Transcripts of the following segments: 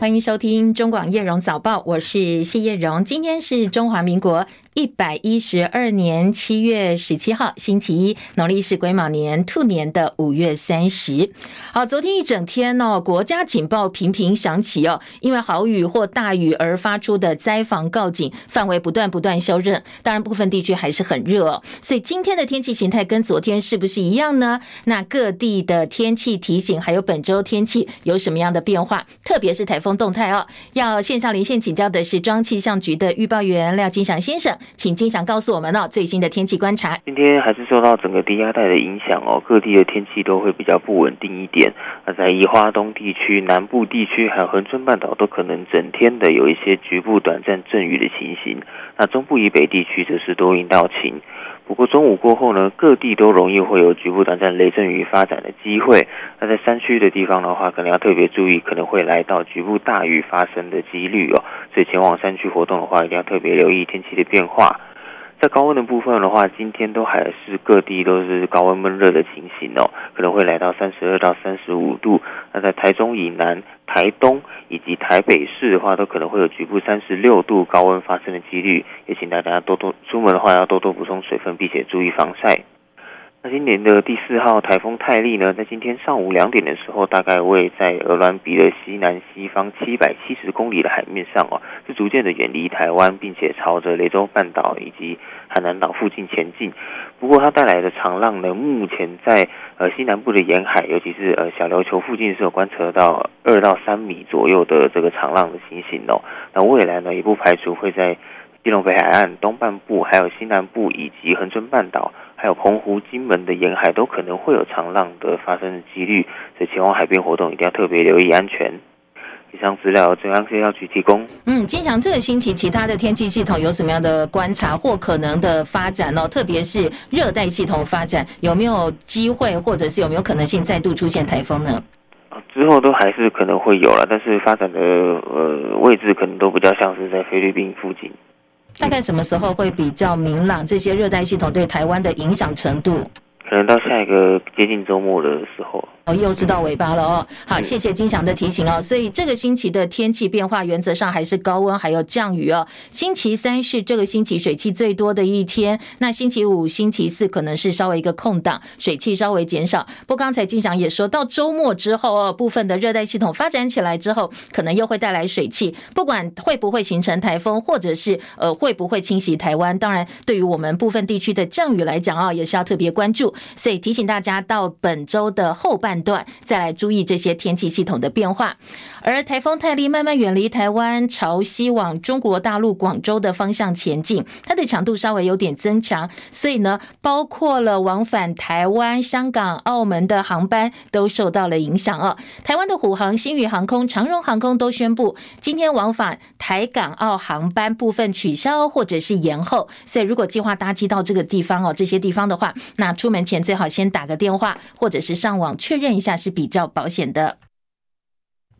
欢迎收听中广叶荣早报，我是谢叶荣。今天是中华民国一百一十二年七月十七号，星期一，农历是癸卯年兔年的五月三十。好，昨天一整天、哦，国家警报频频响起哦，因为豪雨或大雨而发出的灾防告警范围不断不断修正。当然，部分地区还是很热哦，所以今天的天气形态跟昨天是不是一样呢？那各地的天气提醒，还有本周天气有什么样的变化？特别是台风动态哦，要线上连线请教的是中央气象局的预报员廖金祥先生，请金祥告诉我们哦最新的天气观察。今天还是受到整个低压带的影响哦，各地的天气都会比较不稳定一点。那在宜花东地区、南部地区还有恒春半岛都可能整天的有一些局部短暂阵雨的情形。那中部以北地区则是多云到晴。不过中午过后呢，各地都容易会有局部短暂雷阵雨发展的机会。那在山区的地方的话，可能要特别注意，可能会来到局部大雨发生的几率哦。所以前往山区活动的话，一定要特别留意天气的变化。在高温的部分的话，今天都还是各地都是高温闷热的情形哦，可能会来到三十二到三十五度。那在台中以南、台东以及台北市的话，都可能会有局部三十六度高温发生的几率，也请大家多多出门的话要多多补充水分，并且注意防晒。那今年的第四号台风泰利呢，在今天上午两点的时候，大概位在鹅銮鼻的西南西方七百七十公里的海面上哦，是逐渐的远离台湾，并且朝着雷州半岛以及海南岛附近前进。不过它带来的长浪呢，目前在呃西南部的沿海，尤其是呃小琉球附近是有观测到二到三米左右的这个长浪的情形哦。那未来呢，也不排除会在基隆北海岸东半部，还有西南部以及恒春半岛。还有澎湖、金门的沿海都可能会有长浪的发生的几率，所以前往海边活动一定要特别留意安全。以上资料中央气象局提供。嗯，金祥，这个星期其他的天气系统有什么样的观察或可能的发展呢？特别是热带系统发展有没有机会，或者是有没有可能性再度出现台风呢？之后都还是可能会有了，但是发展的呃位置可能都比较像是在菲律宾附近。大概什么时候会比较明朗？这些热带系统对台湾的影响程度？可能到下一个接近周末的时候。又是到尾巴了哦，好，谢谢金祥的提醒哦。所以这个星期的天气变化原则上还是高温，还有降雨哦。星期三是这个星期水汽最多的一天，那星期五、星期四可能是稍微一个空档，水汽稍微减少。不过刚才金祥也说到周末之后哦，部分的热带系统发展起来之后，可能又会带来水汽，不管会不会形成台风，或者是呃会不会侵袭台湾，当然对于我们部分地区的降雨来讲啊，也是要特别关注。所以提醒大家到本周的后半段再来注意这些天气系统的变化，而台风泰利慢慢远离台湾，朝西往中国大陆广州的方向前进，它的强度稍微有点增强，所以呢，包括了往返台湾、香港、澳门的航班都受到了影响哦。台湾的虎航、新宇航空、长荣航空都宣布，今天往返台港澳航班部分取消或者是延后，所以如果计划搭机到这个地方哦，这些地方的话，那出门前最好先打个电话或者是上网确认一下是。比较保险的。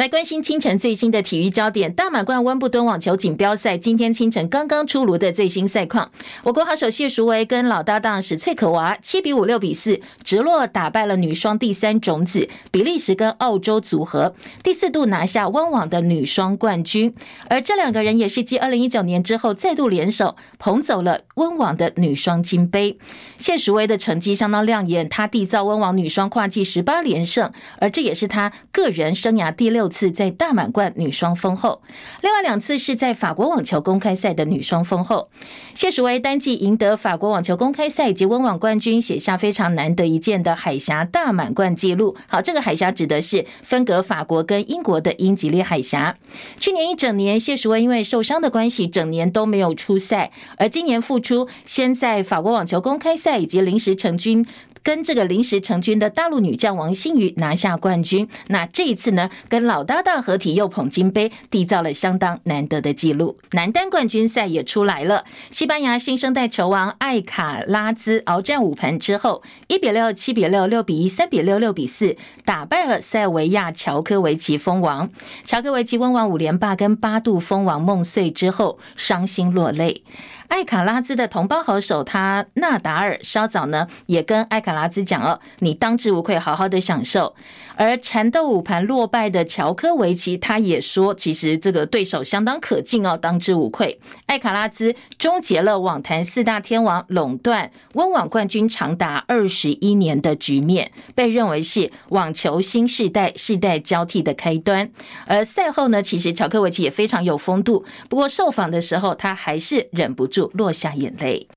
来关心清晨最新的体育焦点，大满贯温布敦网球锦标赛今天清晨刚刚出炉的最新赛况，我国好手谢淑薇跟老搭档史翠可娃七比五六比四直落打败了女双第三种子比利时跟澳洲组合，第四度拿下温网的女双冠军。而这两个人也是继二零一九年之后再度联手捧走了温网的女双金杯。谢淑薇的成绩相当亮眼，她缔造温网女双跨季十八连胜，而这也是她个人生涯第六次在大满贯女双封后，另外两次是在法国网球公开赛的女双封后。谢淑薇单季赢得法国网球公开赛以及温网冠军，写下非常难得一见的海峡大满贯纪录。好，这个海峡指的是分隔法国跟英国的英吉利海峡。去年一整年，谢淑薇因为受伤的关系，整年都没有出赛，而今年复出，先在法国网球公开赛以及临时成军。跟这个临时成军的大陆女将王欣瑜拿下冠军，那这一次呢，跟老搭档合体又捧金杯，缔造了相当难得的纪录。男单冠军赛也出来了，西班牙新生代球王艾卡拉兹鏖战五盘之后，一比六、七比六、六比一、三比六、六比四打败了塞尔维亚乔科维奇封王。乔科维奇温网五连霸跟八度封王梦碎之后，伤心落泪。艾卡拉兹的同胞好手他纳达尔稍早呢也跟艾卡拉兹讲哦，你当之无愧，好好的享受。而缠斗五盘落败的乔科维奇他也说，其实这个对手相当可敬哦，当之无愧。艾卡拉兹终结了网坛四大天王垄断温网冠军长达二十一年的局面，被认为是网球新世代世代交替的开端。而赛后呢，其实乔科维奇也非常有风度，不过受访的时候他还是忍不住落下眼泪。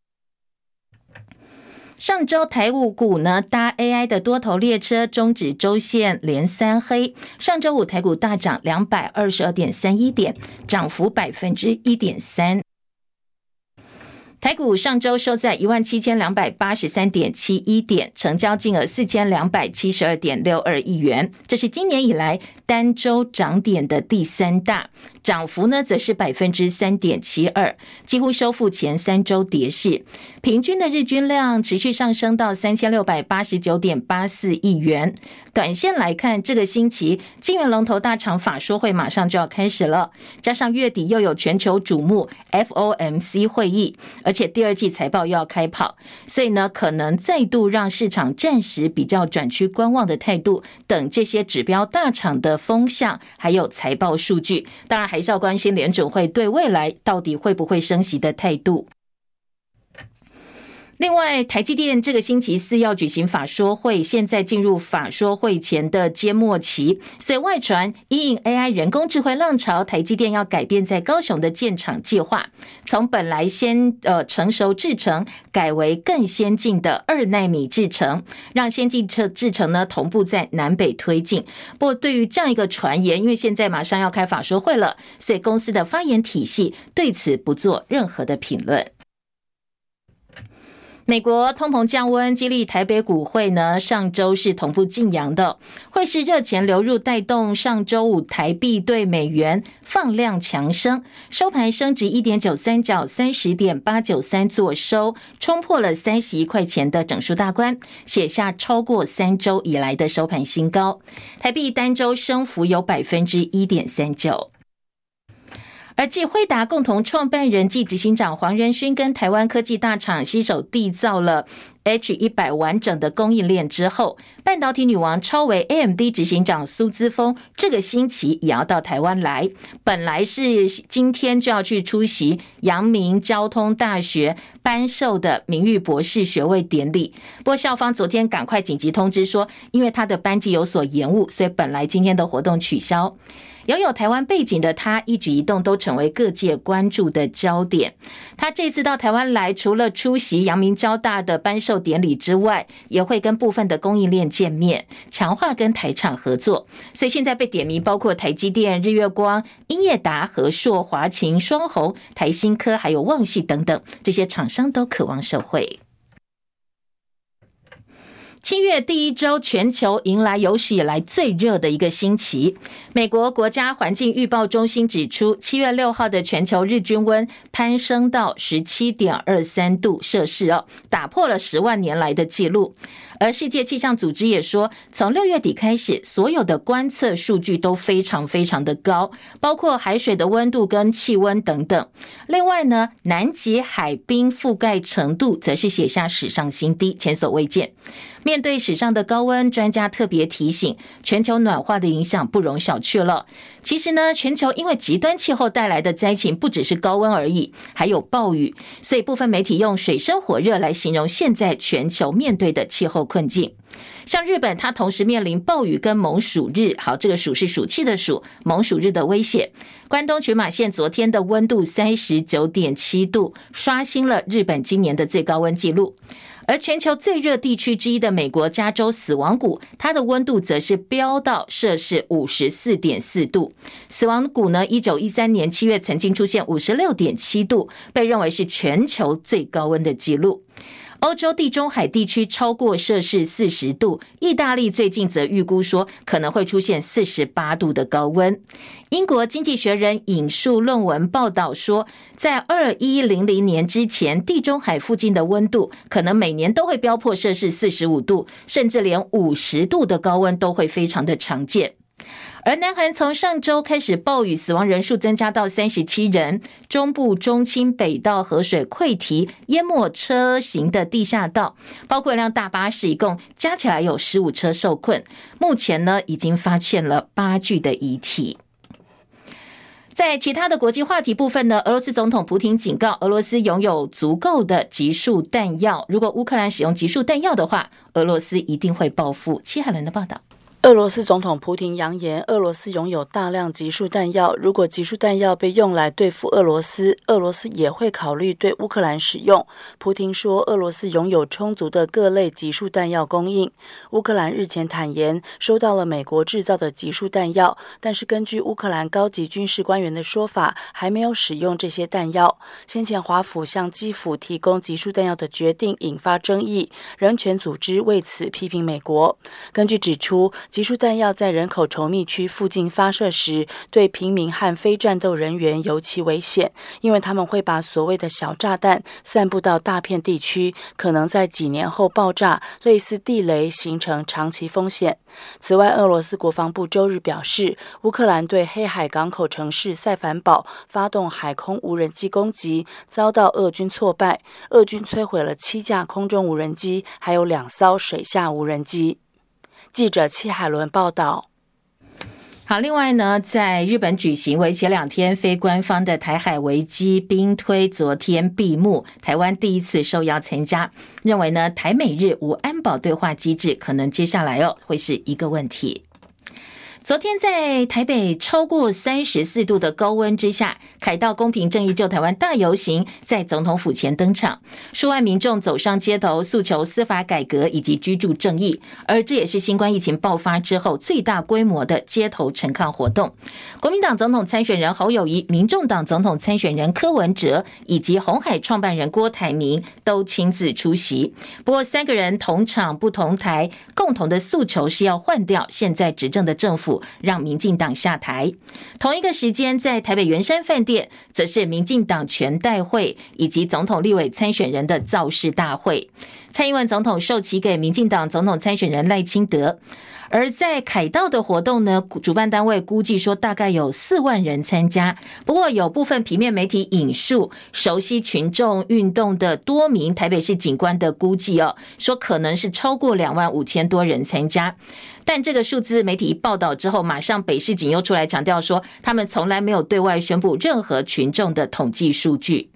上周台五股呢搭 AI 的多头列车终止周线连三黑，上周五台股大涨两百二十二点三一点，涨幅百分之一点三。台股上周收在一万七千两百八十三点七一点，成交金额四千两百七十二点六二亿元，这是今年以来单周涨点的第三大。涨幅呢，则是百分之三点七二，几乎收复前三周跌势。平均的日均量持续上升到三千六百八十九点八四亿元。短线来看，这个星期金圆龙头大厂法说会马上就要开始了，加上月底又有全球瞩目 FOMC 会议，而且第二季财报又要开跑，所以呢，可能再度让市场暂时比较转趋观望的态度，等这些指标大厂的风向还有财报数据，当然。还是要关心联准会对未来到底会不会升息的态度。另外，台积电这个星期四要举行法说会，现在进入法说会前的揭幕期，所以外传因应 AI 人工智慧浪潮，台积电要改变在高雄的建厂计划，从本来先呃成熟制程改为更先进的二纳米制程，让先进制制程呢同步在南北推进。不过，对于这样一个传言，因为现在马上要开法说会了，所以公司的发言体系对此不做任何的评论。美国通膨降温，激励台北股汇呢，上周是同步晋扬的，汇市热钱流入带动上周五台币对美元放量强升，收盘升值一点九三角，三十点八九三作收，冲破了三十一块钱的整数大关，写下超过三周以来的收盘新高，台币单周升幅有百分之一点三九。而继辉达共同创办人暨执行长黄仁勋跟台湾科技大厂携手缔造了 H 一百完整的供应链之后，半导体女王超微 AMD 执行长苏姿丰这个星期也要到台湾来。本来是今天就要去出席阳明交通大学颁授的名誉博士学位典礼，不过校方昨天赶快紧急通知说，因为他的班机有所延误，所以本来今天的活动取消。拥有台湾背景的他，一举一动都成为各界关注的焦点。他这次到台湾来，除了出席阳明交大的颁授典礼之外，也会跟部分的供应链见面，强化跟台厂合作。所以现在被点名，包括台积电、日月光、英业达、和硕、华擎、双鸿、台新科，还有旺系等等这些厂商都渴望受惠。七月第一周，全球迎来有史以来最热的一个星期。美国国家环境预报中心指出，七月六号的全球日均温攀升到十七点二三度摄氏哦，打破了十万年来的记录。而世界气象组织也说，从六月底开始，所有的观测数据都非常非常的高，包括海水的温度跟气温等等。另外呢，南极海冰覆盖程度则是写下史上新低，前所未见。面对史上的高温，专家特别提醒，全球暖化的影响不容小觑了。其实呢，全球因为极端气候带来的灾情不只是高温而已，还有暴雨。所以部分媒体用水深火热来形容现在全球面对的气候困境。像日本，它同时面临暴雨跟猛暑日，好，这个暑是暑气的暑，猛暑日的威胁。关东群马县昨天的温度三十九点七度，刷新了日本今年的最高温纪录。而全球最热地区之一的美国加州死亡谷，它的温度则是飙到摄氏五十四点四度。死亡谷呢，一九一三年七月曾经出现五十六点七度，被认为是全球最高温的记录。欧洲地中海地区超过摄氏四十度，意大利最近则预估说可能会出现四十八度的高温。英国经济学人引述论文报道说，在二一零零年之前，地中海附近的温度可能每年都会飙破摄氏四十五度，甚至连五十度的高温都会非常的常见。而南韩从上周开始暴雨，死亡人数增加到三十七人。中部、中清北道河水溃堤，淹没车行的地下道，包括一辆大巴士，一共加起来有十五车受困。目前呢，已经发现了八具的遗体。在其他的国际话题部分呢，俄罗斯总统普丁警告，俄罗斯拥有足够的集束弹药，如果乌克兰使用集束弹药的话，俄罗斯一定会报复。戚海伦的报道。俄罗斯总统普丁扬言，俄罗斯拥有大量集束弹药。如果集束弹药被用来对付俄罗斯，俄罗斯也会考虑对乌克兰使用。普丁说，俄罗斯拥有充足的各类集束弹药供应。乌克兰日前坦言收到了美国制造的集束弹药，但是根据乌克兰高级军事官员的说法，还没有使用这些弹药。先前华府向基辅提供集束弹药的决定引发争议，人权组织为此批评美国。根据指出，集束弹药在人口稠密区附近发射时，对平民和非战斗人员尤其危险，因为他们会把所谓的小炸弹散布到大片地区，可能在几年后爆炸，类似地雷，形成长期风险。此外，俄罗斯国防部周日表示，乌克兰对黑海港口城市塞凡堡发动海空无人机攻击，遭到俄军挫败，俄军摧毁了七架空中无人机，还有两艘水下无人机。记者戚海伦报道。好，另外呢，在日本举行为期两天非官方的台海危机兵推，昨天闭幕，台湾第一次受邀参加。认为呢，台美日无安保对话机制，可能接下来哦会是一个问题。昨天在台北超过三十四度的高温之下，凯道公平正义救台湾大游行在总统府前登场，数万民众走上街头诉求司法改革以及居住正义，而这也是新冠疫情爆发之后最大规模的街头陈抗活动。国民党总统参选人侯友谊、民众党总统参选人柯文哲以及红海创办人郭台铭都亲自出席。不过三个人同场不同台，共同的诉求是要换掉现在执政的政府。让民进党下台。同一个时间，在台北圆山饭店，则是民进党全代会以及总统立委参选人的造势大会。蔡英文总统授旗给民进党总统参选人赖清德。而在凯道的活动呢，主办单位估计说大概有四万人参加。不过有部分平面媒体引述熟悉群众运动的多名台北市警官的估计哦，说可能是超过两万五千多人参加。但这个数字媒体一报道之后，马上北市警又出来强调说，他们从来没有对外宣布任何群众的统计数据。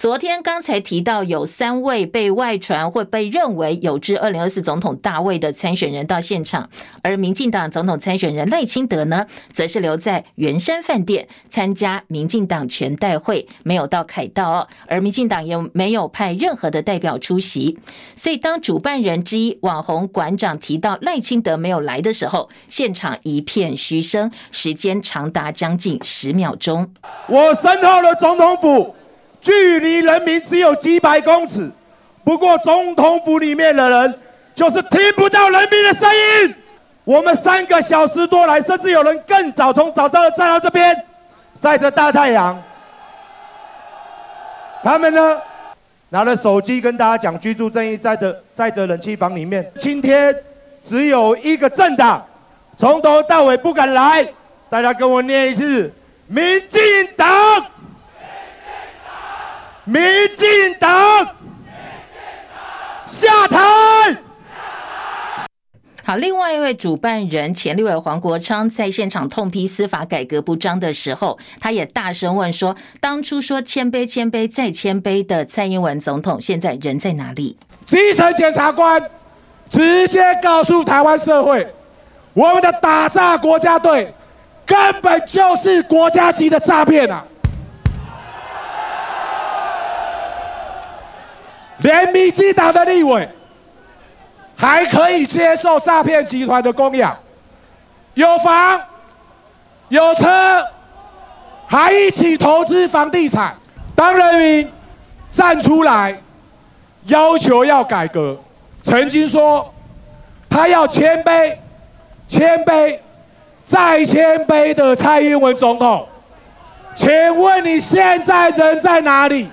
昨天刚才提到有三位被外传会被认为有志二零二四总统大位的参选人到现场，而民进党总统参选人赖清德呢，则是留在圆山饭店参加民进党全代会，没有到凯道哦。而民进党也没有派任何的代表出席，所以当主办人之一网红馆长提到赖清德没有来的时候，现场一片嘘声，时间长达将近十秒钟。我身后的总统府。距离人民只有几百公尺，不过总统府里面的人就是听不到人民的声音。我们三个小时多来，甚至有人更早从早上站到这边，晒着大太阳。他们呢，拿了手机跟大家讲居住正义，在的在的冷气房里面。今天只有一个政党，从头到尾不敢来。大家跟我念一次：民进党。民进党下台。好，另外一位主办人前立委黄国昌在现场痛批司法改革不彰的时候，他也大声问说：“当初说谦卑、谦卑再谦卑的蔡英文总统，现在人在哪里？”基层检察官直接告诉台湾社会：“我们的打诈国家队根本就是国家级的诈骗啊！”连民进党的立委还可以接受诈骗集团的供养，有房有车，还一起投资房地产。当人民站出来要求要改革，曾经说他要谦卑、谦卑再谦卑的蔡英文总统，请问你现在人在哪里？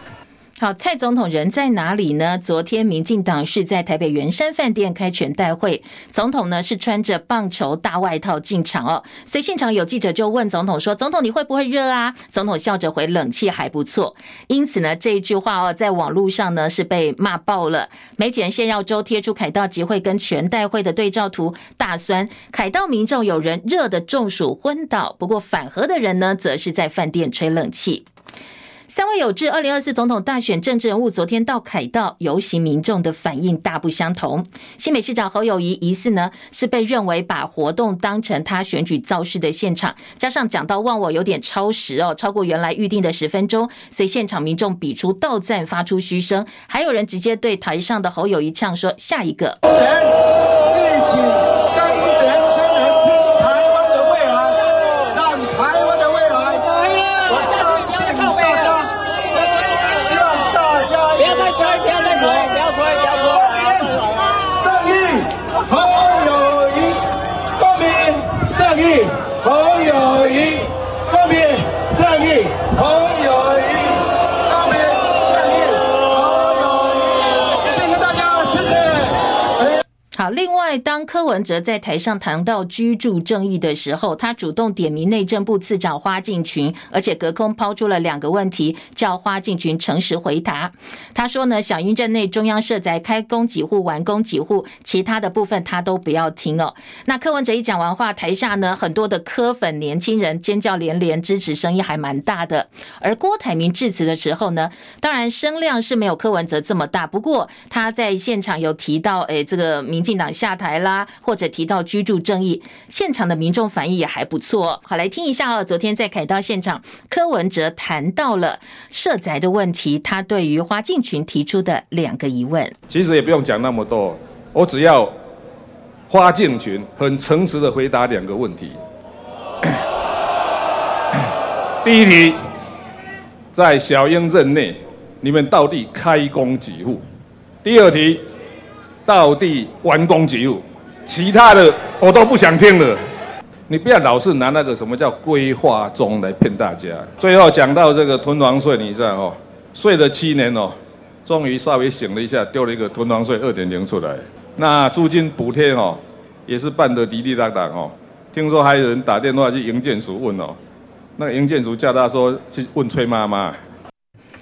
好，蔡总统人在哪里呢？昨天民进党是在台北圆山饭店开全代会，总统呢是穿着棒球大外套进场哦，所以现场有记者就问总统说：“总统你会不会热啊？”总统笑着回：“冷气还不错。”因此呢这一句话哦，在网络上呢是被骂爆了。媒体人谢耀洲贴出凯道集会跟全代会的对照图，大酸凯道民众有人热得中暑昏倒，不过反核的人呢，则是在饭店吹冷气。三位有志二零二四总统大选政治人物昨天到凯道游行，民众的反应大不相同。新北市长侯友宜疑似呢是被认为把活动当成他选举造势的现场，加上讲到忘我有点超时哦，超过原来预定的十分钟，所以现场民众比出倒赞，发出嘘声，还有人直接对台上的侯友宜呛说：“下一个。”一起。另外，当柯文哲在台上谈到居住正义的时候，他主动点名内政部次长花敬群，而且隔空抛出了两个问题，叫花敬群诚实回答。他说呢，小英任内中央社宅开工几户，完工几户，其他的部分他都不要听哦。那柯文哲一讲完话，台下呢很多的柯粉年轻人尖叫连连，支持声音还蛮大的。而郭台铭致辞的时候呢，当然声量是没有柯文哲这么大，不过他在现场有提到，哎，这个民进党下台啦，或者提到居住正义，现场的民众反应也还不错。好，来听一下哦。昨天在凯道现场，柯文哲谈到了社宅的问题，他对于花敬群提出的两个疑问，其实也不用讲那么多，我只要花敬群很诚实的回答两个问题。第一题，在小英任内，你们到底开工几户？第二题。到底完工几户？其他的我都不想听了。你不要老是拿那个什么叫规划中来骗大家。最后讲到这个囤房税，你知道哦，睡了七年哦，终于稍微醒了一下，丢了一个囤房税二点零出来。那租金补贴哦，也是办得滴滴答答哦。听说还有人打电话去营建署问哦，那个营建署叫他说去问崔妈妈。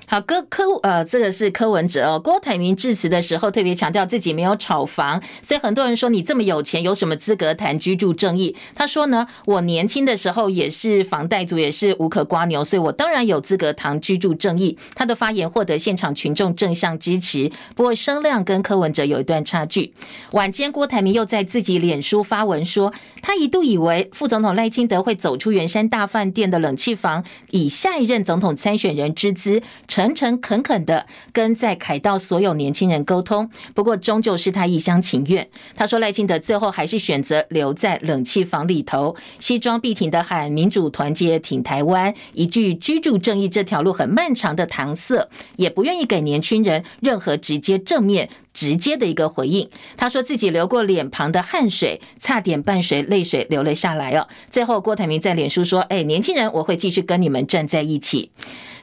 好，柯柯呃，这个是柯文哲哦。郭台铭致辞的时候特别强调自己没有炒房，所以很多人说，你这么有钱，有什么资格谈居住正义？他说呢，我年轻的时候也是房贷族，也是无可刮牛，所以我当然有资格谈居住正义。他的发言获得现场群众正向支持，不过声量跟柯文哲有一段差距。晚间，郭台铭又在自己脸书发文说，他一度以为副总统赖清德会走出圆山大饭店的冷气房，以下一任总统参选人之资。诚诚恳恳的跟在凯道所有年轻人沟通，不过终究是他一厢情愿。他说赖清德最后还是选择留在冷气房里头，西装笔挺的喊民主团结挺台湾，一句居住正义这条路很漫长的搪塞，也不愿意给年轻人任何直接正面直接的一个回应。他说自己流过脸庞的汗水，差点伴随泪水流了下来哦。最后郭台铭在脸书说：“哎，年轻人，我会继续跟你们站在一起。”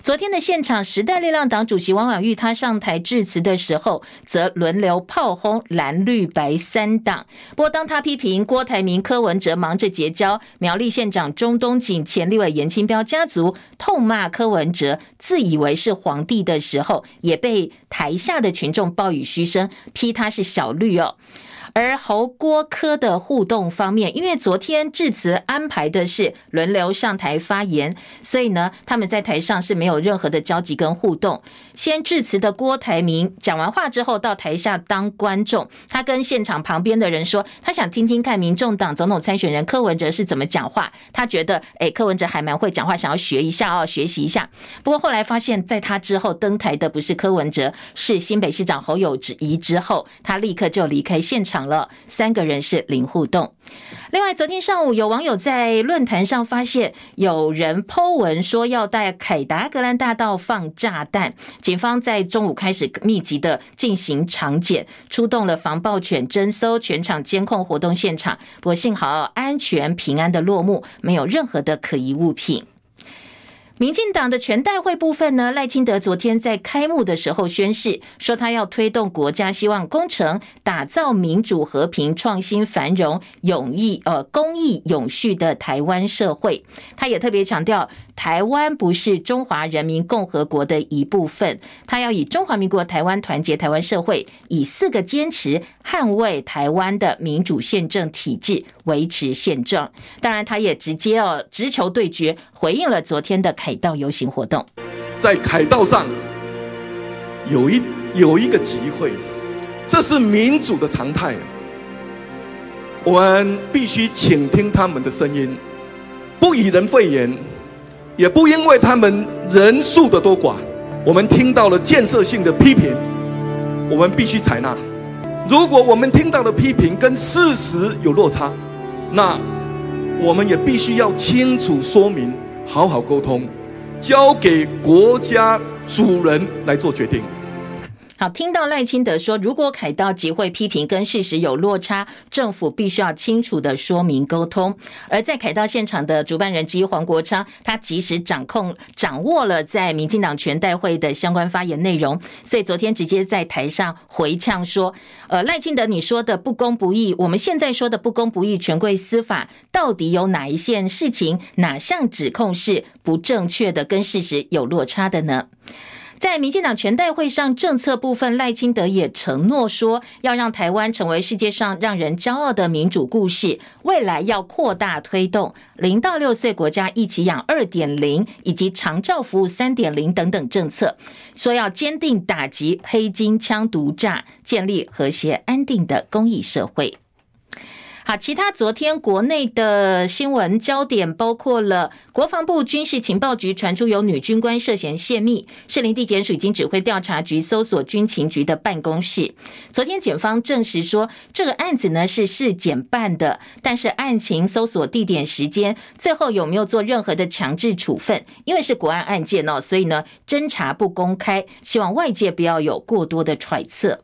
昨天的现场，时代力量党主席王婉玉他上台致辞的时候，则轮流炮轰蓝绿白三党。不过，当他批评郭台铭、柯文哲忙着结交苗栗县长钟东锦、前立委严清标家族，痛骂柯文哲自以为是皇帝的时候，也被台下的群众报以嘘声，批他是小绿哦。而侯郭柯的互动方面，因为昨天致辞安排的是轮流上台发言，所以呢，他们在台上是没有任何的交集跟互动。先致辞的郭台铭讲完话之后，到台下当观众，他跟现场旁边的人说，他想听听看民众党总统参选人柯文哲是怎么讲话。他觉得，哎，柯文哲还蛮会讲话，想要学一下哦，学习一下。不过后来发现，在他之后登台的不是柯文哲，是新北市长侯友宜之后，他立刻就离开现场。了三个人是零互动。另外，昨天上午有网友在论坛上发现有人 po 文说要在凯达格兰大道放炸弹，警方在中午开始密集的进行场检，出动了防暴犬侦搜全场监控活动现场。不过幸好安全平安的落幕，没有任何的可疑物品。民进党的全代会部分呢，赖清德昨天在开幕的时候宣誓，说他要推动国家希望工程，打造民主、和平、创新、繁荣、永义、呃公益、永续的台湾社会。他也特别强调，台湾不是中华人民共和国的一部分，他要以中华民国台湾团结台湾社会，以四个坚持捍卫台湾的民主宪政体制，维持现状。当然，他也直接哦直球对决，回应了昨天的凯道游行活动。在凯道上有一有一个集会，这是民主的常态。我们必须倾听他们的声音，不以人废言。也不因为他们人数的多寡，我们听到了建设性的批评，我们必须采纳。如果我们听到的批评跟事实有落差，那我们也必须要清楚说明，好好沟通，交给国家主人来做决定。好，听到赖清德说，如果凯道集会批评跟事实有落差，政府必须要清楚的说明沟通。而在凯道现场的主办人之一黄国昌，他及时掌控掌握了在民进党全代会的相关发言内容，所以昨天直接在台上回呛说：“呃，赖清德你说的不公不义，我们现在说的不公不义，权贵司法到底有哪一件事情，哪项指控是不正确的，跟事实有落差的呢？”在民进党全代会上，政策部分赖清德也承诺说，要让台湾成为世界上让人骄傲的民主故事。未来要扩大推动零到六岁国家一起养二点零以及长照服务三点零等等政策，说要坚定打击黑金枪毒诈，建立和谐安定的公益社会。好，其他昨天国内的新闻焦点包括了国防部军事情报局传出有女军官涉嫌泄密，士林地检署已经指挥调查局搜索军情局的办公室。昨天检方证实说，这个案子呢是市检办的，但是案情、搜索地点、时间，最后有没有做任何的强制处分？因为是国安案件哦，所以呢侦查不公开，希望外界不要有过多的揣测。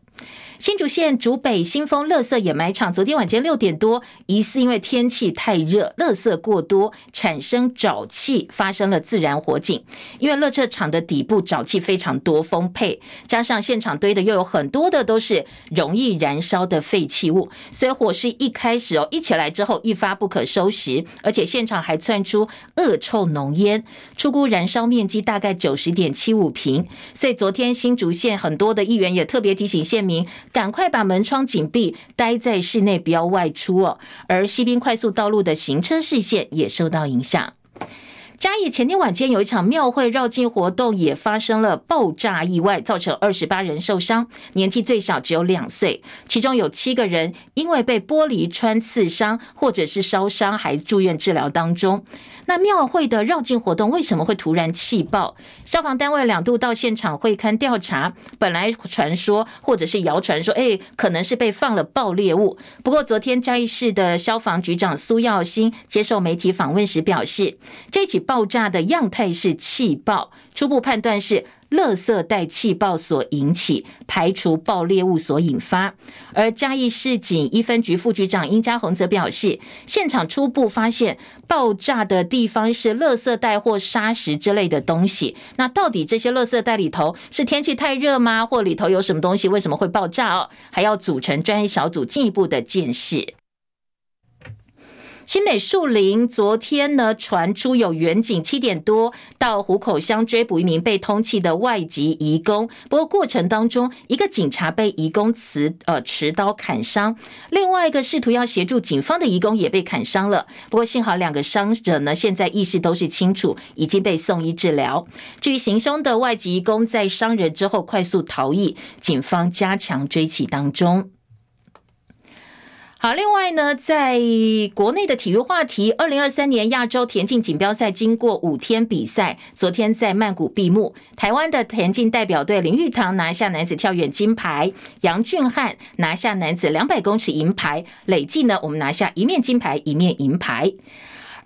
新竹县竹北新丰垃圾掩埋场，昨天晚间六点多，疑似因为天气太热，垃圾过多产生沼气，发生了自燃火警。因为垃圾场的底部沼气非常多丰沛，加上现场堆的又有很多的都是容易燃烧的废弃物，所以火势一开始哦，一起来之后一发不可收拾，而且现场还窜出恶臭浓烟，初估燃烧面积大概九十点七五坪。所以昨天新竹县很多的议员也特别提醒县民。赶快把门窗紧闭，待在室内，不要外出哦。而西滨快速道路的行车视线也受到影响。嘉义前天晚间有一场庙会绕境活动，也发生了爆炸意外，造成二十八人受伤，年纪最小只有两岁，其中有七个人因为被玻璃穿刺伤或者是烧伤，还住院治疗当中。那庙会的绕境活动为什么会突然气爆？消防单位两度到现场会勘调查，本来传说或者是谣传说，哎，可能是被放了爆裂物。不过昨天嘉义市的消防局长苏耀新接受媒体访问时表示，这起爆炸的样态是气爆，初步判断是。垃圾袋气爆所引起，排除爆裂物所引发。而嘉义市警一分局副局长殷家宏则表示，现场初步发现爆炸的地方是垃圾袋或砂石之类的东西。那到底这些垃圾袋里头是天气太热吗？或里头有什么东西？为什么会爆炸哦？还要组成专业小组进一步的鉴识。新美树林昨天呢，传出有远景七点多到虎口乡追捕一名被通缉的外籍移工，不过过程当中一个警察被移工持呃持刀砍伤，另外一个试图要协助警方的移工也被砍伤了。不过幸好两个伤者呢现在意识都是清楚，已经被送医治疗。至于行凶的外籍移工在伤人之后快速逃逸，警方加强追缉当中。好，另外呢，在国内的体育话题，二零二三年亚洲田径锦标赛经过五天比赛，昨天在曼谷闭幕。台湾的田径代表队林玉堂拿下男子跳远金牌，杨俊翰拿下男子两百公尺银牌，累计呢，我们拿下一面金牌，一面银牌。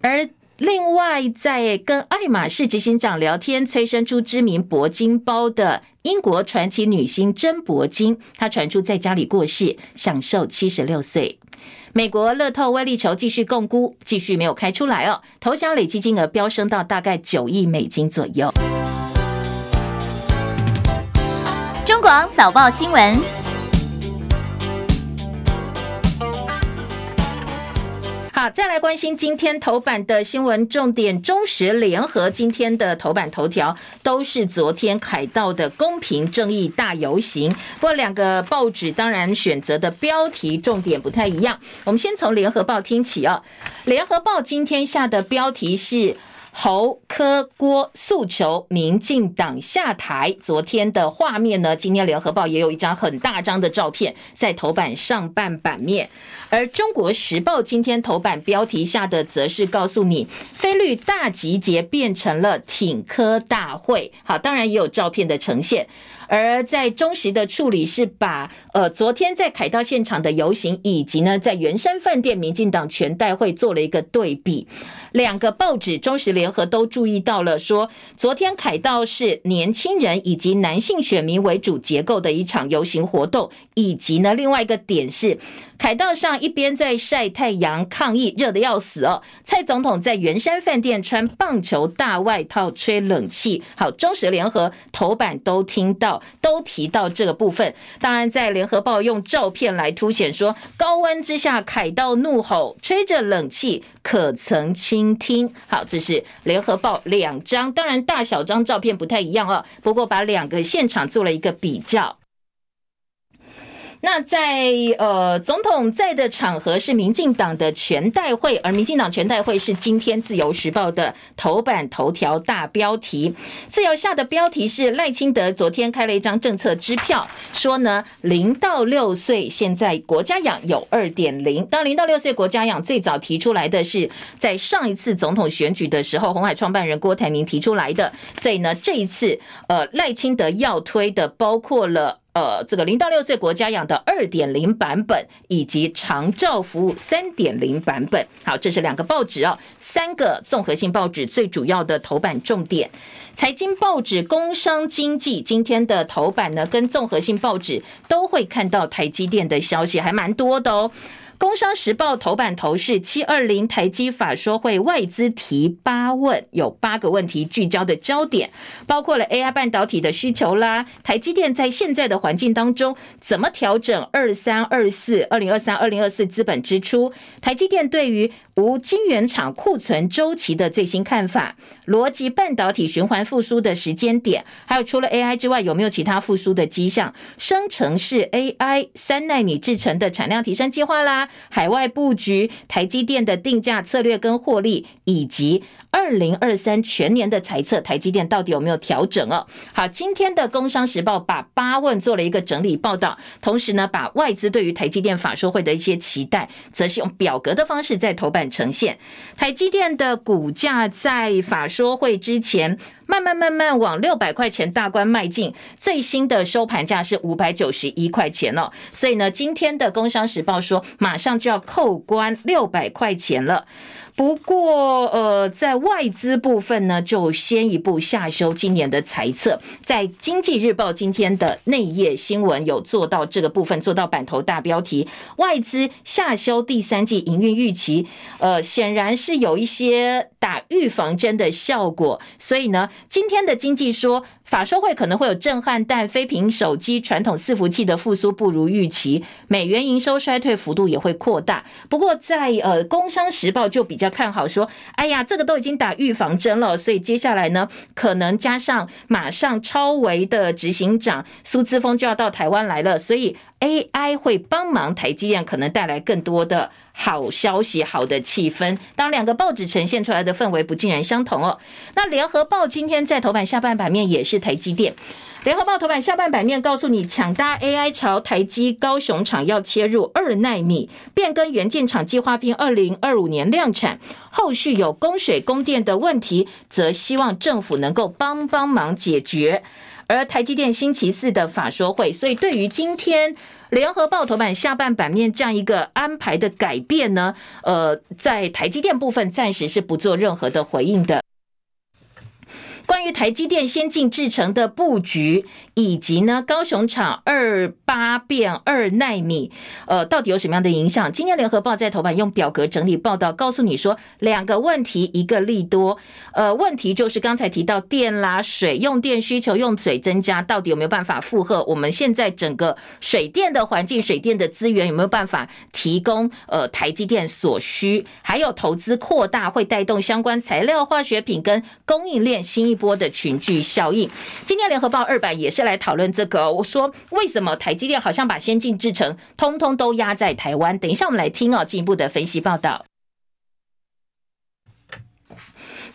而另外，在跟爱马仕执行长聊天，催生出知名铂金包的英国传奇女星珍铂金，她传出在家里过世，享寿七十六岁。美国乐透威力球继续摃龟，继续没有开出来哦。头奖累计金额飙升到大概九亿美金左右。中广早报新闻。好，再来关心今天头版的新闻重点。中时联合今天的头版头条都是昨天凯道的公平正义大游行。不过两个报纸当然选择的标题重点不太一样。我们先从联合报听起啊。联合报今天下的标题是。侯科郭诉求民进党下台。昨天的画面呢？今天联合报也有一张很大张的照片在头版上半版面，而中国时报今天头版标题下的则是告诉你，菲律大集结变成了挺科大会。好，当然也有照片的呈现。而在中时的处理是把呃昨天在凯道现场的游行，以及呢在圆山饭店民进党全代会做了一个对比。两个报纸中时联合都注意到了，说昨天凯道是年轻人以及男性选民为主结构的一场游行活动，以及呢另外一个点是。凯道上一边在晒太阳抗议，热得要死哦。蔡总统在圆山饭店穿棒球大外套吹冷气。好，中时联合头版都听到，都提到这个部分。当然，在联合报用照片来凸显说，高温之下凯道怒吼，吹着冷气，可曾倾听？好，这是联合报两张，当然大小张照片不太一样哦。不过把两个现场做了一个比较。那在呃总统在的场合是民进党的全代会，而民进党全代会是今天自由时报的头版头条大标题。自由下的标题是赖清德昨天开了一张政策支票，说呢零到六岁现在国家养有二点零。当零到六岁国家养最早提出来的是在上一次总统选举的时候，红海创办人郭台铭提出来的，所以呢这一次呃赖清德要推的包括了。呃，这个零到六岁国家养的二点零版本，以及长照服务三点零版本。好，这是两个报纸哦，三个综合性报纸最主要的头版重点。财经报纸《工商经济》今天的头版呢，跟综合性报纸都会看到台积电的消息，还蛮多的哦。工商时报头版头是七二零台积法说会外资提八问，有八个问题聚焦的焦点，包括了 AI 半导体的需求啦，台积电在现在的环境当中怎么调整二三二四二零二三二零二四资本支出，台积电对于无晶圆厂库存周期的最新看法，逻辑半导体循环复苏的时间点，还有除了 AI 之外有没有其他复苏的迹象，生成式 AI 三奈米制程的产量提升计划啦。海外布局、台积电的定价策略跟获利，以及二零二三全年的财测，台积电到底有没有调整哦？好，今天的《工商时报》把八问做了一个整理报道，同时呢，把外资对于台积电法说会的一些期待，则是用表格的方式在头版呈现。台积电的股价在法说会之前。慢慢慢慢往六百块钱大关迈进，最新的收盘价是五百九十一块钱哦。所以呢，今天的《工商时报》说，马上就要扣关六百块钱了。不过，呃，在外资部分呢，就先一步下修今年的财测。在《经济日报》今天的内页新闻有做到这个部分，做到版头大标题，外资下修第三季营运预期。呃，显然是有一些打预防针的效果。所以呢，今天的经济说。法说会可能会有震撼，但非苹手机传统伺服器的复苏不如预期，美元营收衰退幅度也会扩大。不过在呃《工商时报》就比较看好说，哎呀，这个都已经打预防针了，所以接下来呢，可能加上马上超维的执行长苏姿峰就要到台湾来了，所以 AI 会帮忙台积电，可能带来更多的。好消息，好的气氛。当两个报纸呈现出来的氛围不尽然相同哦。那联合报今天在头版下半版面也是台积电。联合报头版下半版面告诉你，抢搭 AI 潮，台积高雄厂要切入二奈米，变更元件厂计划并二零二五年量产。后续有供水供电的问题，则希望政府能够帮帮忙解决。而台积电星期四的法说会，所以对于今天。联合报头版下半版面这样一个安排的改变呢，呃，在台积电部分暂时是不做任何的回应的。关于台积电先进制程的布局，以及呢高雄厂二八变二奈米，呃，到底有什么样的影响？今天联合报在头版用表格整理报道，告诉你说两个问题，一个利多。呃，问题就是刚才提到电啦、水用电需求用水增加，到底有没有办法负荷？我们现在整个水电的环境、水电的资源有没有办法提供？呃，台积电所需，还有投资扩大会带动相关材料、化学品跟供应链新一波的群聚效应。今天联合报二版也是来讨论这个。我说为什么台积电好像把先进制程通通都压在台湾？等一下我们来听哦，进一步的分析报道。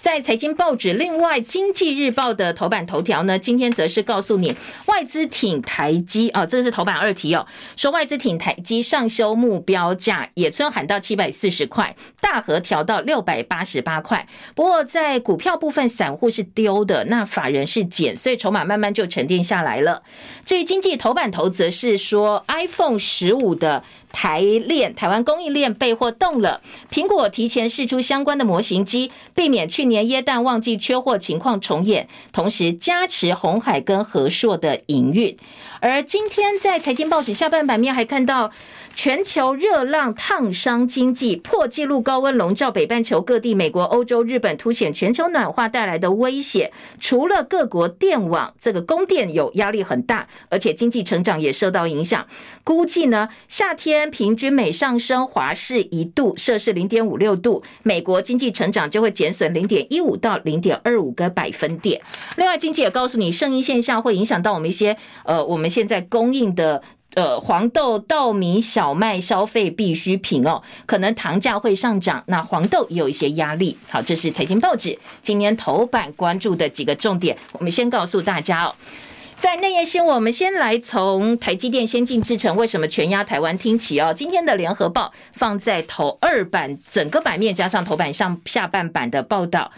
在财经报纸，另外《经济日报》的头版头条呢，今天则是告诉你外资挺台积啊，这个是头版二题哦，说外资挺台积上修目标价，野村喊到七百四十块，大和调到六百八十八块。不过在股票部分，散户是丢的，那法人是减，所以筹码慢慢就沉淀下来了。至于经济头版头，则是说 iPhone 十五的。台链台湾供应链备货动了，苹果提前试出相关的模型机，避免去年耶诞旺季缺货情况重演，同时加持红海跟和硕的营运。而今天在财经报纸下半版面还看到。全球热浪烫伤经济，破纪录高温笼罩北半球各地，美国、欧洲、日本凸显全球暖化带来的威胁。除了各国电网这个供电有压力很大，而且经济成长也受到影响。估计呢，夏天平均每上升华氏一度，摄氏零点五六度，美国经济成长就会减损零点一五到零点二五个百分点。另外，经济也告诉你，圣婴现象会影响到我们一些呃，我们现在供应的。呃，黄豆、稻米、小麦消费必需品哦，可能糖价会上涨，那黄豆也有一些压力。好，这是财经报纸今年头版关注的几个重点，我们先告诉大家哦。在内页新闻，我们先来从台积电先进制程为什么全压台湾听起哦。今天的联合报放在头二版整个版面，加上头版上下半版的报道。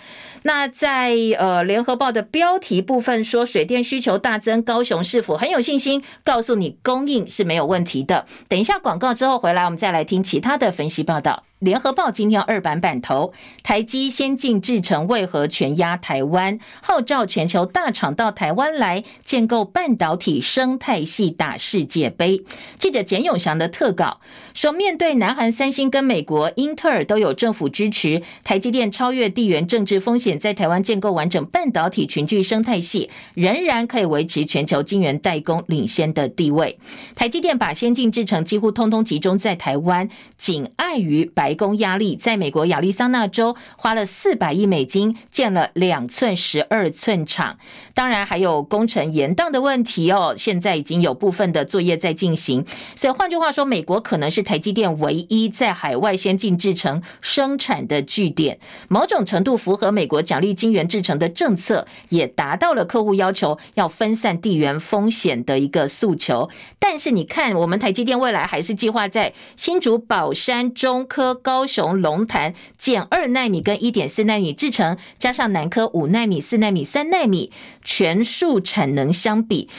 那在呃联合报的标题部分说，水电需求大增，高雄是否很有信心？告诉你供应是没有问题的。等一下广告之后回来，我们再来听其他的分析报道。联合报今天二版版头，台积先进制程为何全压台湾？号召全球大厂到台湾来建构半导体生态系打世界杯。记者简永祥的特稿说，面对南韩三星跟美国英特尔都有政府支持，台积电超越地缘政治风险，在台湾建构完整半导体群聚生态系，仍然可以维持全球晶圆代工领先的地位。台积电把先进制程几乎通通集中在台湾，仅碍于白。宫压力，在美国亚利桑那州花了四百亿美金建了两寸十二寸厂，当然还有工程延宕的问题哦。现在已经有部分的作业在进行，所以换句话说，美国可能是台积电唯一在海外先进制程生产的据点，某种程度符合美国奖励晶圆制程的政策，也达到了客户要求要分散地缘风险的一个诉求。但是你看，我们台积电未来还是计划在新竹宝山中科。高雄龙潭建二纳米跟一点四纳米制程，加上南科五纳米、四纳米、三纳米，全数产能相比。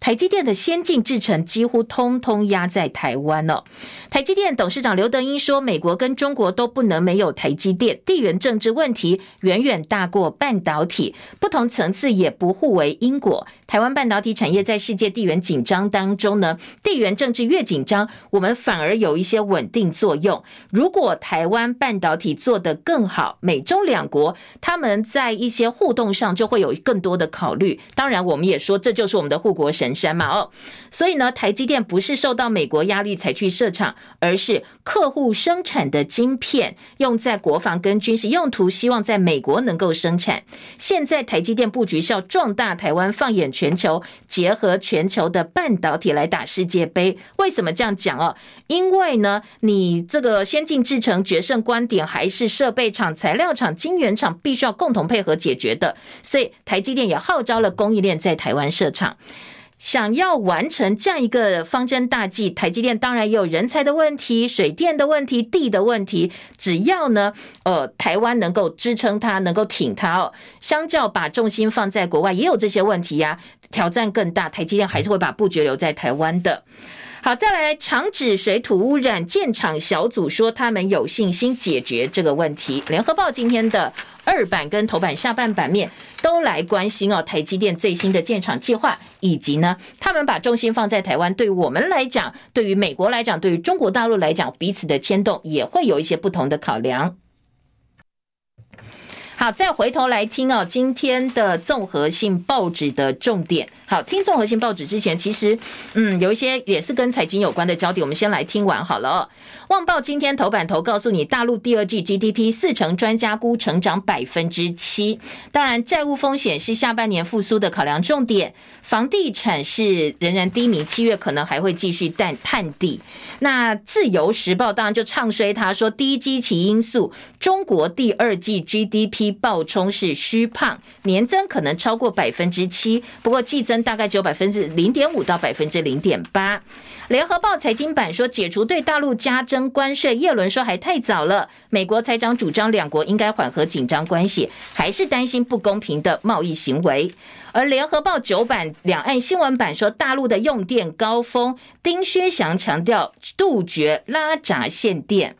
台积电的先进制程几乎通通压在台湾了。台积电董事长刘德英说：“美国跟中国都不能没有台积电，地缘政治问题远远大过半导体，不同层次也不互为因果。台湾半导体产业在世界地缘紧张当中呢，地缘政治越紧张，我们反而有一些稳定作用。如果台湾半导体做得更好，美中两国他们在一些互动上就会有更多的考虑。当然，我们也说这就是我们的护国神。”山嘛哦，所以呢，台积电不是受到美国压力才去设厂，而是客户生产的晶片用在国防跟军事用途，希望在美国能够生产。现在台积电布局是要壮大台湾，放眼全球，结合全球的半导体来打世界杯。为什么这样讲哦？因为呢，你这个先进制程决胜观点还是设备厂、材料厂、晶圆厂必须要共同配合解决的。所以台积电也号召了供应链在台湾设厂。想要完成这样一个方针大计，台积电当然也有人才的问题、水电的问题、地的问题。只要呢，呃，台湾能够支撑它，能够挺它哦，相较把重心放在国外，也有这些问题呀，挑战更大。台积电还是会把布局留在台湾的。好，再来长治水土污染建厂小组说，他们有信心解决这个问题。联合报今天的二版跟头版下半版面都来关心哦，台积电最新的建厂计划，以及呢，他们把重心放在台湾。对我们来讲，对于美国来讲，对于中国大陆来讲，彼此的牵动也会有一些不同的考量。好，再回头来听哦，今天的综合性报纸的重点。好，听综合性报纸之前，其实嗯，有一些也是跟财经有关的焦点，我们先来听完好了哦。旺报今天头版头告诉你，大陆第二季 GDP 四成专家估成长百分之七。当然，债务风险是下半年复苏的考量重点，房地产是仍然低迷，七月可能还会继续但探底。那自由时报当然就唱衰他，说低基期因素，中国第二季 GDP 暴冲是虚胖，年增可能超过百分之七，不过季增。大概只有百分之零点五到百分之零点八。联合报财经版说，解除对大陆加征关税，叶伦说还太早了。美国财长主张两国应该缓和紧张关系，还是担心不公平的贸易行为。而联合报九版两岸新闻版说，大陆的用电高峰，丁薛祥强调杜绝拉闸限电。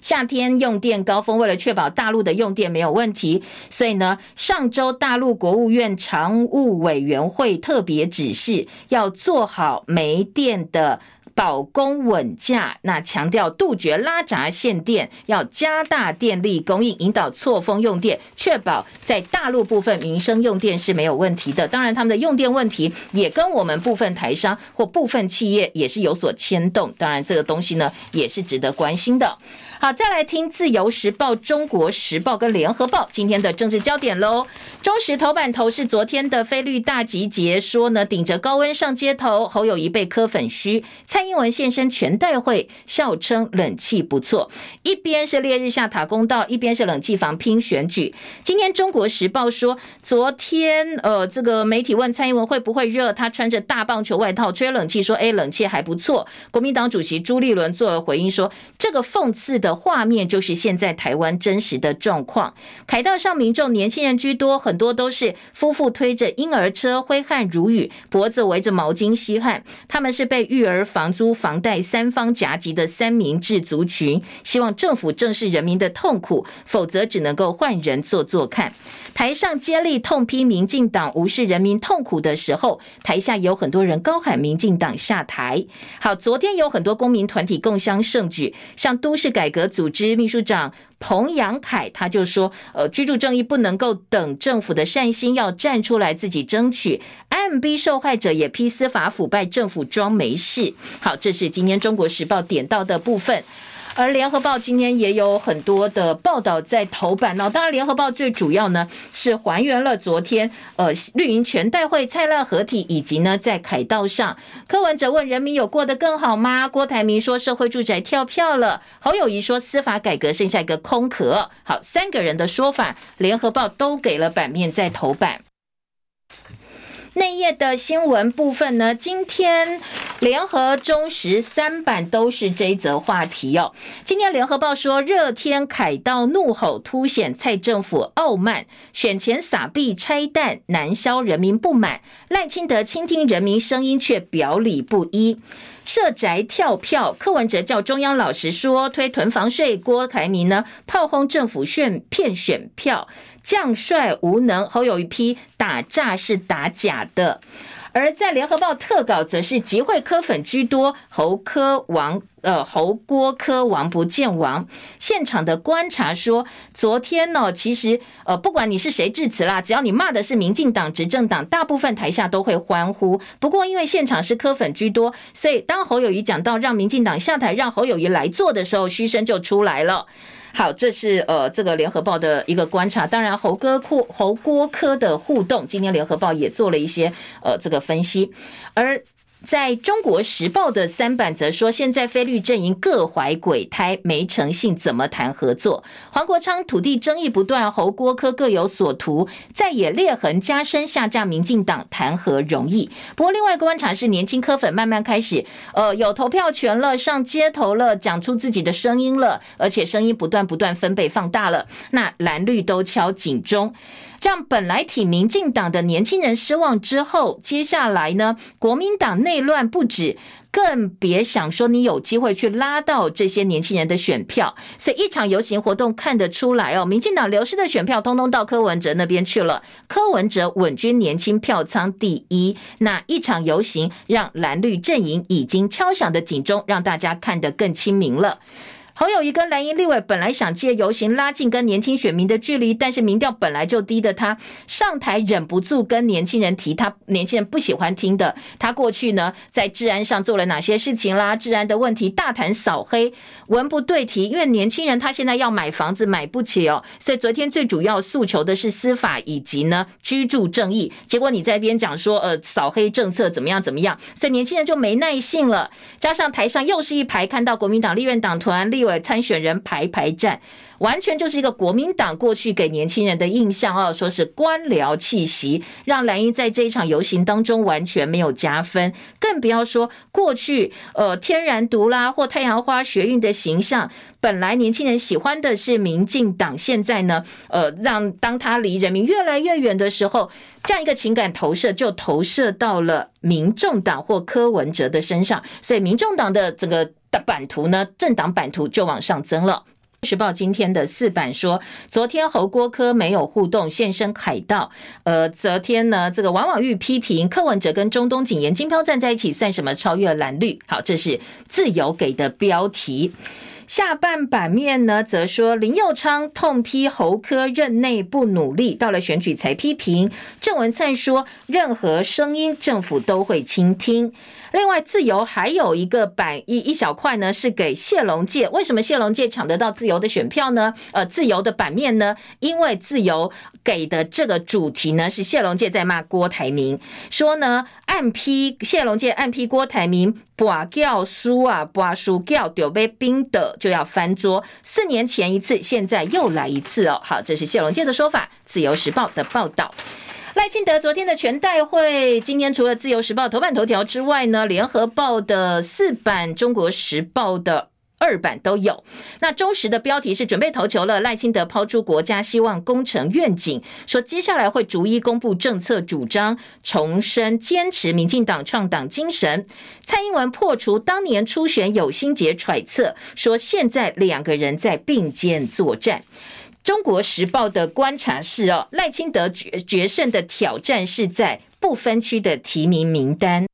夏天用电高峰，为了确保大陆的用电没有问题，所以呢，上周大陆国务院常务委员会特别指示，要做好煤电的保供稳价。那强调杜绝拉闸限电，要加大电力供应，引导错峰用电，确保在大陆部分民生用电是没有问题的。当然，他们的用电问题也跟我们部分台商或部分企业也是有所牵动。当然，这个东西呢，也是值得关心的。好，再来听《自由时报》《中国时报》跟《联合报》今天的政治焦点喽。中时头版头是昨天的菲绿大集结，说呢，顶着高温上街头，侯友谊被磕粉嘘，蔡英文现身全代会，笑称冷气不错。一边是烈日下塔公道，一边是冷气房拼选举。今天《中国时报》说，昨天呃，这个媒体问蔡英文会不会热，他穿着大棒球外套吹冷气，说哎，冷气还不错。国民党主席朱立伦做了回应，说这个讽刺的。画面就是现在台湾真实的状况。凯道上民众年轻人居多，很多都是夫妇推着婴儿车，挥汗如雨，脖子围着毛巾吸汗。他们是被育儿、房租、房贷三方夹击的三明治族群，希望政府正视人民的痛苦，否则只能够换人做做看。台上接力痛批民进党无视人民痛苦的时候，台下有很多人高喊民进党下台。好，昨天有很多公民团体共襄盛举，像都市改革的组织秘书长彭阳凯，他就说：“呃，居住正义不能够等政府的善心，要站出来自己争取。MB 受害者也批司法腐败，政府装没事。”好，这是今天中国时报点到的部分。而联合报今天也有很多的报道在头版哦，当然联合报最主要呢是还原了昨天呃绿营全代会蔡赖合体，以及呢在凯道上，柯文哲问人民有过得更好吗？郭台铭说社会住宅跳票了，侯友宜说司法改革剩下一个空壳。好，三个人的说法，联合报都给了版面在头版。内页的新闻部分呢，今天联合中时三版都是这一则话题哦。今天联合报说，热天凯道怒吼凸显蔡政府傲慢，选前撒币拆弹难消人民不满，赖清德倾听人民声音却表里不一。社宅跳票，柯文哲叫中央老实说，推囤房税，郭台铭呢炮轰政府炫骗选票。将帅无能，侯友宜批打诈是打假的，而在联合报特稿则是集会柯粉居多，侯柯王呃侯郭柯王不见王。现场的观察说，昨天呢、其实呃不管你是谁致辞啦，只要你骂的是民进党执政党，大部分台下都会欢呼。不过因为现场是柯粉居多，所以当侯友宜讲到让民进党下台，让侯友宜来做的时候，嘘声就出来了。好，这是呃这个联合报的一个观察。当然，侯哥库侯郭科的互动，今天联合报也做了一些呃这个分析，而。在中国时报的三版则说，现在菲绿阵营各怀鬼胎，没诚信，怎么谈合作？黄国昌土地争议不断，侯郭科各有所图，在野裂痕加深，下架民进党谈何容易？不过，另外一个观察是，年轻科粉慢慢开始，呃，有投票权了，上街头了，讲出自己的声音了，而且声音不断不断分贝放大了，那蓝绿都敲警钟。让本来挺民进党的年轻人失望之后，接下来呢，国民党内乱不止。更别想说你有机会去拉到这些年轻人的选票，所以一场游行活动看得出来哦，民进党流失的选票通通到柯文哲那边去了，柯文哲稳居年轻票仓第一。那一场游行让蓝绿阵营已经敲响的警钟，让大家看得更清明了。侯友谊跟蓝营立委本来想借游行拉近跟年轻选民的距离，但是民调本来就低的他上台忍不住跟年轻人提他年轻人不喜欢听的，他过去呢在治安上做了哪些事情啦？治安的问题大谈扫黑，文不对题，因为年轻人他现在要买房子买不起哦，所以昨天最主要诉求的是司法以及呢居住正义，结果你在边讲说呃扫黑政策怎么样怎么样，所以年轻人就没耐性了，加上台上又是一排看到国民党立院党团立委。参选人排排站，完全就是一个国民党过去给年轻人的印象哦，说是官僚气息，让蓝营在这一场游行当中完全没有加分，更不要说过去呃天然独啦或太阳花学运的形象，本来年轻人喜欢的是民进党，现在呢呃让当他离人民越来越远的时候，这样一个情感投射就投射到了民众党或柯文哲的身上，所以民众党的这个。的版图呢，政党版图就往上增了。时报今天的四版说，昨天侯郭科没有互动，现身凯道。呃，昨天呢，这个王婉玉批评柯文哲跟中东警言金飘站在一起，算什么超越蓝绿？好，这是自由给的标题。下半版面呢，则说林佑昌痛批侯科任内不努力，到了选举才批评。郑文灿说，任何声音政府都会倾听。另外，自由还有一个版一一小块呢，是给谢龙介。为什么谢龙介抢得到自由的选票呢？呃，自由的版面呢？因为自由给的这个主题呢，是谢龙介在骂郭台铭，说呢暗批谢龙介暗批郭台铭，跋叫输啊，跋输叫丢杯冰的就要翻桌。四年前一次，现在又来一次哦。好，这是谢龙介的说法，自由时报的报道。赖清德昨天的全代会，今天除了自由时报头版头条之外呢，联合报的四版、中国时报的二版都有。那中时的标题是准备投球了，赖清德抛出国家希望工程愿景，说接下来会逐一公布政策主张，重申坚持民进党创党精神。蔡英文破除当年初选有心结揣测，说现在两个人在并肩作战。中国时报的观察是哦，赖清德决决胜的挑战是在不分区的提名名单。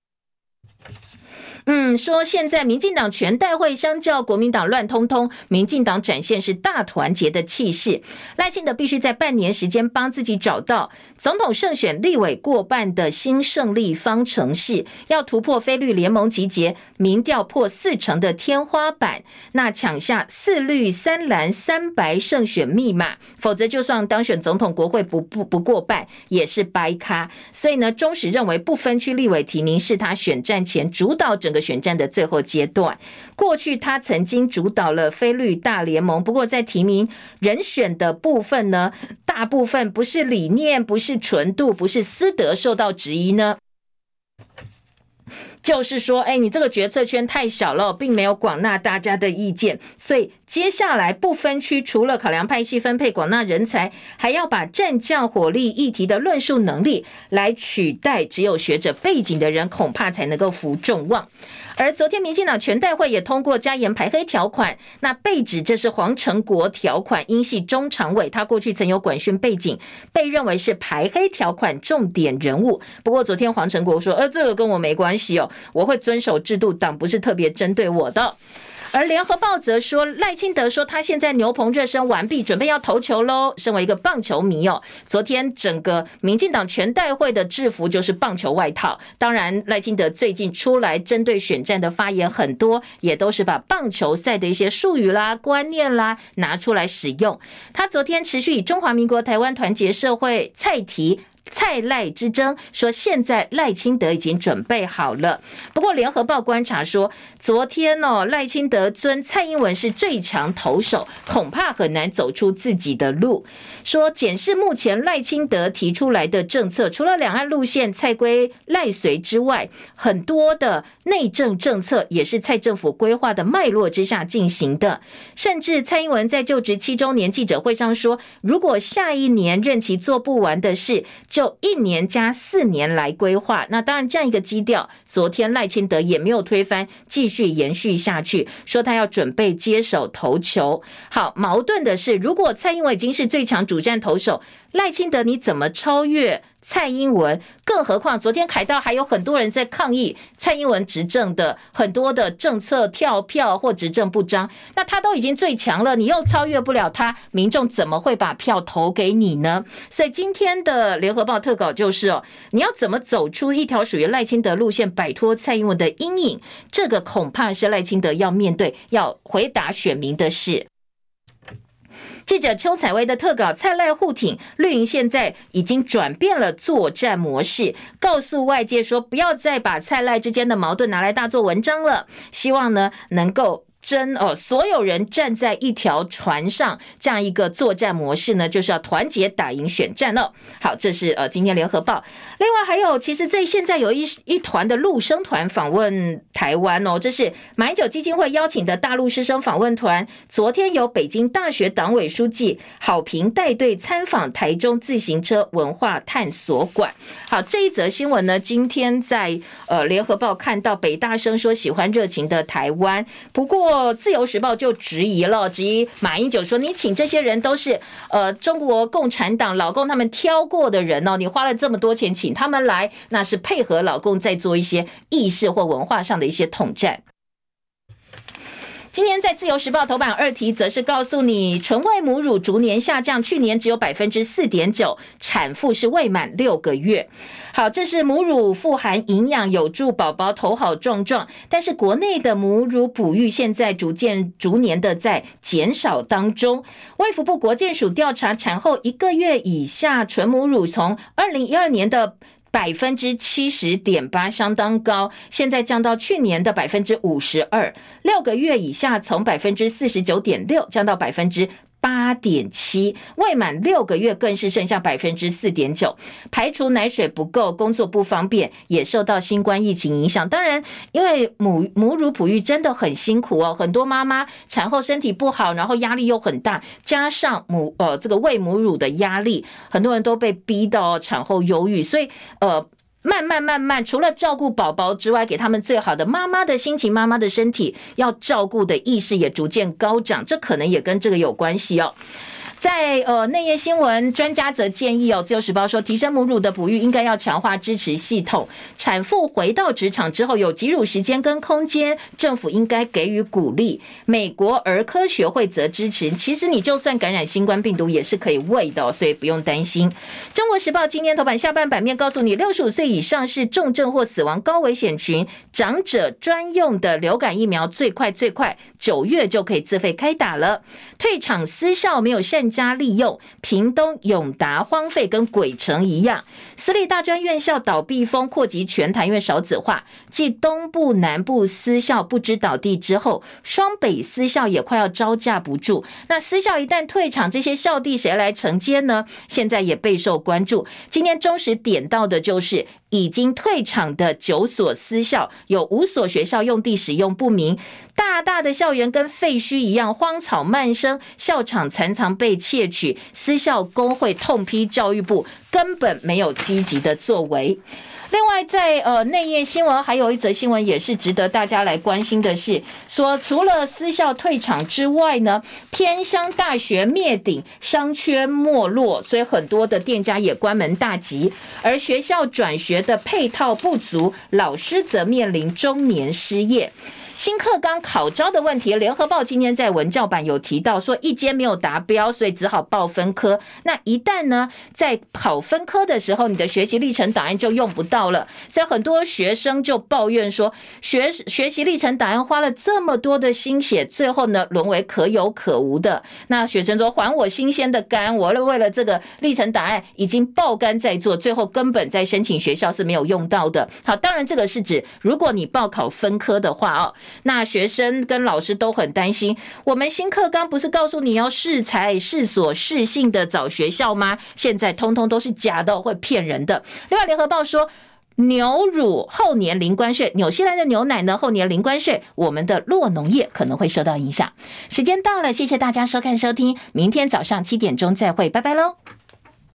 嗯，说现在民进党全代会相较国民党乱通通，民进党展现是大团结的气势。赖清德必须在半年时间帮自己找到总统胜选、立委过半的新胜利方程式，要突破非绿联盟集结民调破四成的天花板，那抢下四绿三蓝三白胜选密码，否则就算当选总统，国会不不不过半也是掰咖。所以呢，中时认为不分区立委提名是他选战前主导整。选战的最后阶段，过去他曾经主导了菲律大联盟，不过在提名人选的部分呢，大部分不是理念，不是纯度，不是私德受到质疑呢。就是说，哎，你这个决策圈太小了，并没有广纳大家的意见，所以接下来不分区，除了考量派系分配、广纳人才，还要把战将火力议题的论述能力来取代只有学者背景的人，恐怕才能够服众望。而昨天民进党全代会也通过加严排黑条款，那被指这是黄成国条款，因系中常委，他过去曾有管训背景，被认为是排黑条款重点人物。不过昨天黄成国说，呃，这个跟我没关系哦，我会遵守制度，党不是特别针对我的。而联合报则说，赖清德说他现在牛棚热身完毕，准备要投球喽。身为一个棒球迷哦，昨天整个民进党全代会的制服就是棒球外套。当然，赖清德最近出来针对选战的发言很多，也都是把棒球赛的一些术语啦、观念啦拿出来使用。他昨天持续以中华民国台湾团结社会蔡提。蔡赖之争，说现在赖清德已经准备好了。不过联合报观察说，昨天哦，赖清德尊蔡英文是最强投手，恐怕很难走出自己的路。说检视目前赖清德提出来的政策，除了两岸路线蔡归赖随之外，很多的内政政策也是蔡政府规划的脉络之下进行的。甚至蔡英文在就职七周年记者会上说，如果下一年任期做不完的事，就一年加四年来规划，那当然这样一个基调，昨天赖清德也没有推翻，继续延续下去，说他要准备接手投球。好，矛盾的是，如果蔡英文已经是最强主战投手，赖清德你怎么超越？蔡英文，更何况昨天凯道还有很多人在抗议蔡英文执政的很多的政策跳票或执政不彰，那他都已经最强了，你又超越不了他，民众怎么会把票投给你呢？所以今天的联合报特稿就是哦，你要怎么走出一条属于赖清德路线，摆脱蔡英文的阴影？这个恐怕是赖清德要面对、要回答选民的事。记者邱采薇的特稿，蔡赖互挺，绿营现在已经转变了作战模式，告诉外界说，不要再把蔡赖之间的矛盾拿来大做文章了，希望呢能够。真哦，所有人站在一条船上，这样一个作战模式呢，就是要团结打赢选战哦。好，这是呃今天联合报。另外还有，其实这现在有一一团的陆生团访问台湾哦，这是马英九基金会邀请的大陆师生访问团。昨天由北京大学党委书记郝平带队参访台中自行车文化探索馆。好，这一则新闻呢，今天在呃联合报看到北大生说喜欢热情的台湾，不过。自由时报就质疑了，质疑马英九说：“你请这些人都是呃中国共产党老共他们挑过的人哦，你花了这么多钱请他们来，那是配合老共在做一些意识或文化上的一些统战。”今天在自由时报头版二题，则是告诉你，纯喂母乳逐年下降，去年只有百分之四点九，产妇是未满六个月。好，这是母乳富含营养，有助宝宝头好壮壮。但是国内的母乳哺育现在逐渐逐年的在减少当中。卫福部国健署调查，产后一个月以下纯母乳，从二零一二年的。百分之七十点八，相当高，现在降到去年的百分之五十二。六个月以下，从百分之四十九点六降到百分之。八点七，未满六个月更是剩下百分之四点九，排除奶水不够、工作不方便，也受到新冠疫情影响。当然，因为母母乳哺育真的很辛苦哦，很多妈妈产后身体不好，然后压力又很大，加上母呃这个喂母乳的压力，很多人都被逼到产后忧郁，所以呃。慢慢慢慢，除了照顾宝宝之外，给他们最好的妈妈的心情、妈妈的身体，要照顾的意识也逐渐高涨，这可能也跟这个有关系哦。在呃内页新闻，专家则建议哦，《自由时报》说，提升母乳的哺育应该要强化支持系统。产妇回到职场之后有挤乳时间跟空间，政府应该给予鼓励。美国儿科学会则支持，其实你就算感染新冠病毒也是可以喂的，所以不用担心。《中国时报》今天头版下半版面告诉你，六十五岁以上是重症或死亡高危险群，长者专用的流感疫苗最快最快九月就可以自费开打了。退场私校没有善加利用，屏东永达荒废跟鬼城一样，私立大专院校倒闭风扩及全台，因为少子化，继东部南部私校不知倒地之后，双北私校也快要招架不住。那私校一旦退场，这些校地谁来承接呢？现在也备受关注。今天中时点到的就是。已经退场的九所私校，有五所学校用地使用不明，大大的校园跟废墟一样，荒草漫生，校场常常被窃取。私校工会痛批教育部根本没有积极的作为。另外在，在呃内页新闻还有一则新闻也是值得大家来关心的是，说除了私校退场之外呢，偏乡大学灭顶，商圈没落，所以很多的店家也关门大吉。而学校转学的配套不足，老师则面临中年失业。新课纲考招的问题，联合报今天在文教版有提到说，一间没有达标，所以只好报分科。那一旦呢，在考分科的时候，你的学习历程档案就用不到了，所以很多学生就抱怨说，学学习历程档案花了这么多的心血，最后呢，沦为可有可无的。那学生说，还我新鲜的肝，我为了这个历程档案已经爆肝在做，最后根本在申请学校是没有用到的。好，当然这个是指如果你报考分科的话哦，那学生跟老师都很担心。我们新课纲不是告诉你要适才适所适性的找学校吗？现在通通都是假的，会骗人的。另外，联合报说牛乳后年零关税，纽西兰的牛奶呢后年零关税，我们的酪农业可能会受到影响。时间到了，谢谢大家收看收听，明天早上七点钟再会，拜拜喽。